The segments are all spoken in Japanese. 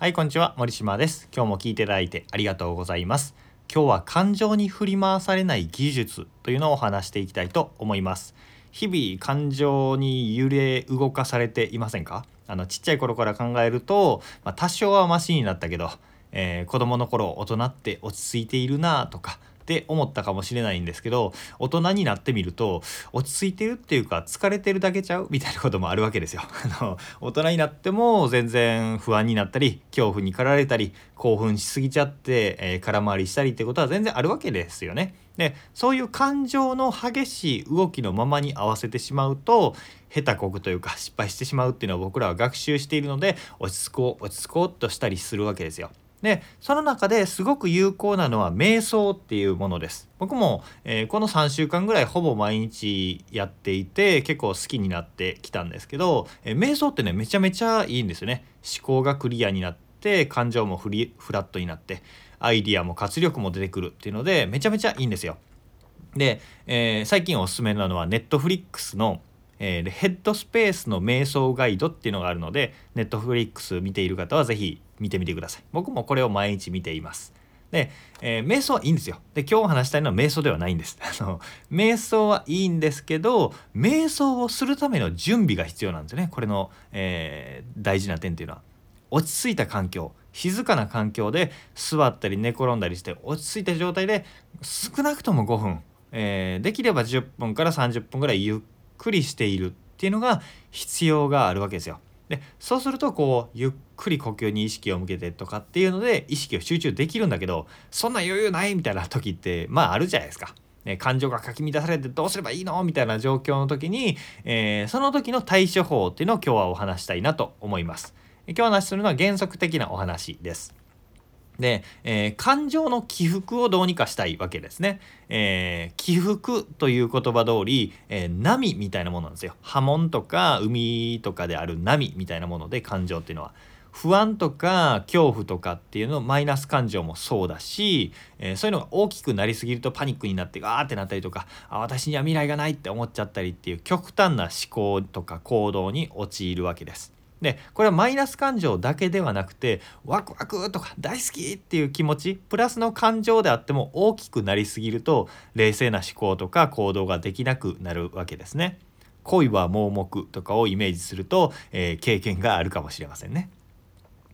はいこんにちは。森島です。今日も聞いていただいてありがとうございます。今日は感情に振り回されない技術というのを話していきたいと思います。日々感情に揺れ動かされていませんか？あのちっちゃい頃から考えると、まあ、多少はマシになったけど、えー、子供の頃大人って落ち着いているなとかって思ったかもしれないんですけど大人になってみると落ち着いてるっていうか疲れてるだけちゃう？みたいなこともあるわけですよ。あの大人になっても全然不安になったり恐怖に駆られたり興奮しすぎちゃって、えー、空回りしたりってことは全然あるわけですよね。でそういう感情の激しい動きのままに合わせてしまうと下手こくというか失敗してしまうっていうのは僕らは学習しているので落ち着こう落ち着こうとしたりするわけですよ。でその中ですごく有効なのは瞑想っていうものです。僕も、えー、この3週間ぐらいほぼ毎日やっていて結構好きになってきたんですけど、えー、瞑想ってねめちゃめちゃいいんですよね。思考がクリアになって感情もフリフラットになってアイディアも活力も出てくるっていうのでめちゃめちゃいいんですよ。で、えー、最近おすすめなのはネットフリックスのえー、ヘッドスペースの瞑想ガイドっていうのがあるので、ネットフリックス見ている方は是非見てみてください。僕もこれを毎日見ています。で、えー、瞑想はいいんですよ。で、今日話したいのは瞑想ではないんです。あの、瞑想はいいんですけど、瞑想をするための準備が必要なんですよね。これの、えー、大事な点っていうのは。落ち着いた環境、静かな環境で座ったり寝転んだりして落ち着いた状態で少なくとも5分、えー、できれば10分から30分ぐらいゆっくりしているっていうのが必要があるわけですよ。でそうするとこうゆっくり呼吸に意識を向けてとかっていうので意識を集中できるんだけどそんな余裕ないみたいな時ってまああるじゃないですか。ね、感情がかき乱されてどうすればいいのみたいな状況の時に、えー、その時の対処法っていうのを今日はお話したいなと思います。今日お話しするのは原則的なお話です。で、えー、感情の起伏をどうにかしたいわけですね。えー、起伏という言葉通り、えー、波みたいなものなんですよ。波紋とか海とかである波みたいなもので感情っていうのは。不安とか恐怖とかっていうのマイナス感情もそうだし、えー、そういうのが大きくなりすぎるとパニックになってガーってなったりとかあ私には未来がないって思っちゃったりっていう極端な思考とか行動に陥るわけです。でこれはマイナス感情だけではなくてワクワクとか大好きっていう気持ちプラスの感情であっても大きくなりすぎると冷静な思考とか行動ができなくなるわけですね。恋は盲目とかをイメージすると、えー、経験があるかもしれませんね。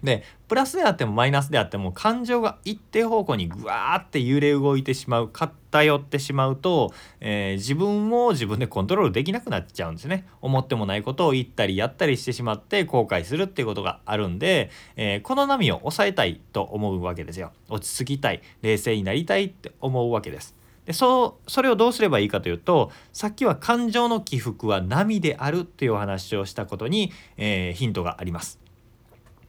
でプラスであってもマイナスであっても感情が一定方向にぐわーって揺れ動いてしまう偏ってしまうと、えー、自分を自分でコントロールできなくなっちゃうんですね。思ってもないことを言ったりやったりしてしまって後悔するっていうことがあるんで、えー、この波を抑えたいと思うわけですよ。落ち着きたい冷静になりたいって思うわけです。でそうそれをどうすればいいかというとさっきは感情の起伏は波であるっていうお話をしたことに、えー、ヒントがあります。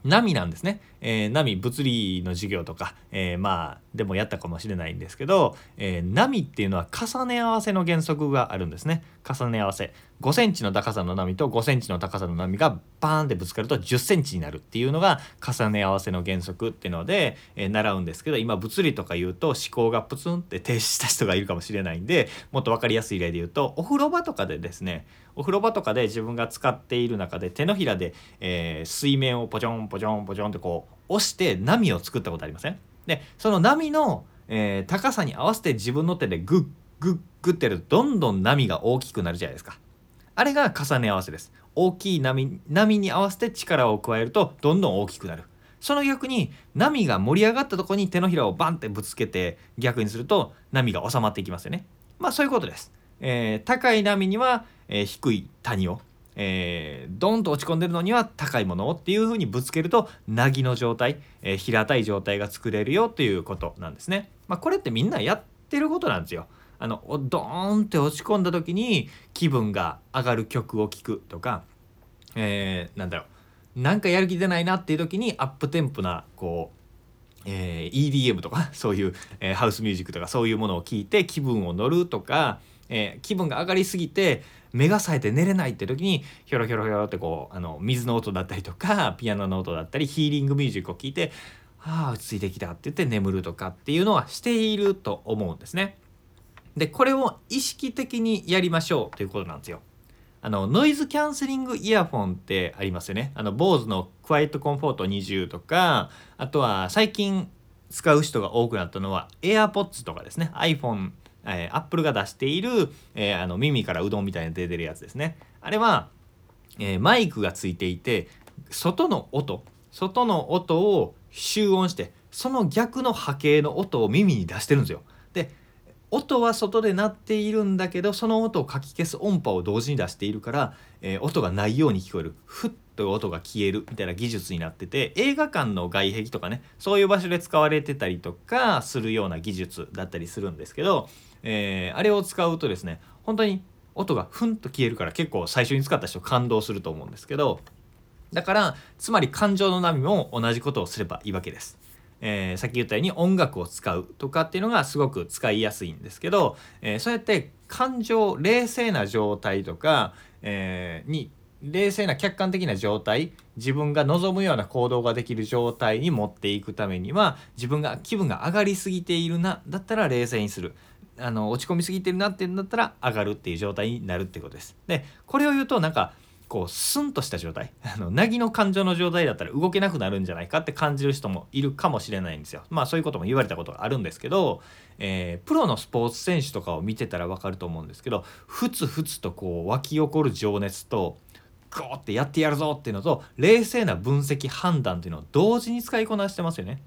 波なんですね。えー、波物理の授業とか、えー、まあでもやったかもしれないんですけど、えー、波っていうのは重ね合わせの原則があるんですね。重ね合わせ。5センチの高さの波と5センチの高さの波がバーンってぶつかると10センチになるっていうのが重ね合わせの原則っていうので、え習うんですけど今物理とか言うと思考がプツンって停止した人がいるかもしれないんでもっと分かりやすい例で言うとお風呂場とかでですねお風呂場とかで自分が使っている中で手のひらで、え水面をポチョンポチョンポチョンってこう押して波を作ったことありません？でその波の、えー、高さに合わせて自分の手でグッグッグッてやるとどんどん波が大きくなるじゃないですか。あれが重ね合わせです。大きい波波に合わせて力を加えるとどんどん大きくなる。その逆に波が盛り上がったとこに手のひらをバンってぶつけて逆にすると波が収まっていきますよね。まあそういうことです、えー、高い波には、えー、低い谷をえー、ドンと落ち込んでるのには高いものをっていう風にぶつけるとなぎの状態、えー、平たい状態が作れるよっていうことなんですね。まあ、これってみんなやってることなんですよ。あのドーンって落ち込んだ時に気分が上がる曲を聴くとか、えー、なんだろうなんかやる気出ないなっていう時にアップテンポなこう、えー、EDM とか そういう、えー、ハウスミュージックとかそういうものを聴いて気分を乗るとか、えー、気分が上がりすぎて目が冴えて寝れないって時にひょろひょろひょろってこうあの水の音だったりとかピアノの音だったりヒーリングミュージックを聴いて「ああ落ち着いてきた」って言って眠るとかっていうのはしていると思うんですね。でこれを意識的にやりましょうということなんですよ。あのノイズキャンセリングイヤホンってありますよねあの BOSE のクワイエットコンフォート20とかあとは最近使う人が多くなったのは AirPods とかですね iPhone えー、Apple が出している、えー、あの耳からうどんみたいに出てるやつですね。あれは、えー、マイクがついていて外の音外の音を集音してその逆の波形の音を耳に出してるんですよ。で音は外で鳴っているんだけどその音をかき消す音波を同時に出しているから、えー、音がないように聞こえる。ふっという音が消えるみたいな技術になってて映画館の外壁とかねそういう場所で使われてたりとかするような技術だったりするんですけど、えー、あれを使うとですね本当に音がふんと消えるから結構最初に使った人感動すると思うんですけどだからつまり感情の波も同じことをすればいいわけです。えー、さっき言ったように音楽を使うとかっていうのがすごく使いやすいんですけど、えー、そうやって感情冷静な状態とか、えー、に冷静な客観的な状態自分が望むような行動ができる状態に持っていくためには自分が気分が上がりすぎているなだったら冷静にする。あの落ち込みすぎてるなっていうんだったら上がるっていう状態になるってことです。でこれを言うとなんかこうスンとした状態。あの凪の感情の状態だったら動けなくなるんじゃないかって感じる人もいるかもしれないんですよ。まあそういうことも言われたことがあるんですけど、えー、プロのスポーツ選手とかを見てたら分かると思うんですけどふつふつとこう湧き起こる情熱とゴーってやってやるぞっていうのと冷静な分析判断っていうのを同時に使いこなしてますよね。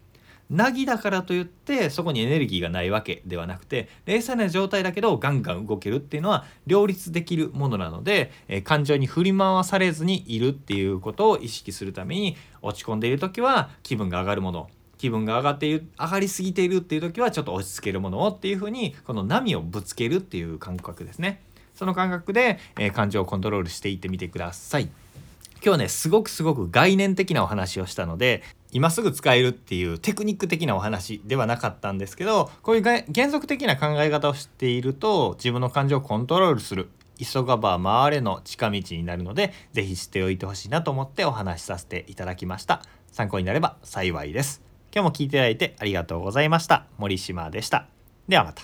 なぎだからといってそこにエネルギーがないわけではなくて冷静な状態だけどガンガン動けるっていうのは両立できるものなので、えー、感情に振り回されずにいるっていうことを意識するために落ち込んでいる時は気分が上がるもの気分が上がっている上がりすぎているっていう時はちょっと落ち着けるものをっていうふうにこの波をぶつけるっていう感覚ですねその感覚で、えー、感情をコントロールしていってみてください。今日ねすごくすごく概念的なお話をしたので今すぐ使えるっていうテクニック的なお話ではなかったんですけどこういう原則的な考え方を知っていると自分の感情をコントロールする急がば回れの近道になるので是非知っておいてほしいなと思ってお話しさせていただきました。参考になれば幸いです。今日も聞いていただいてありがとうございました。森島でした。ではまた。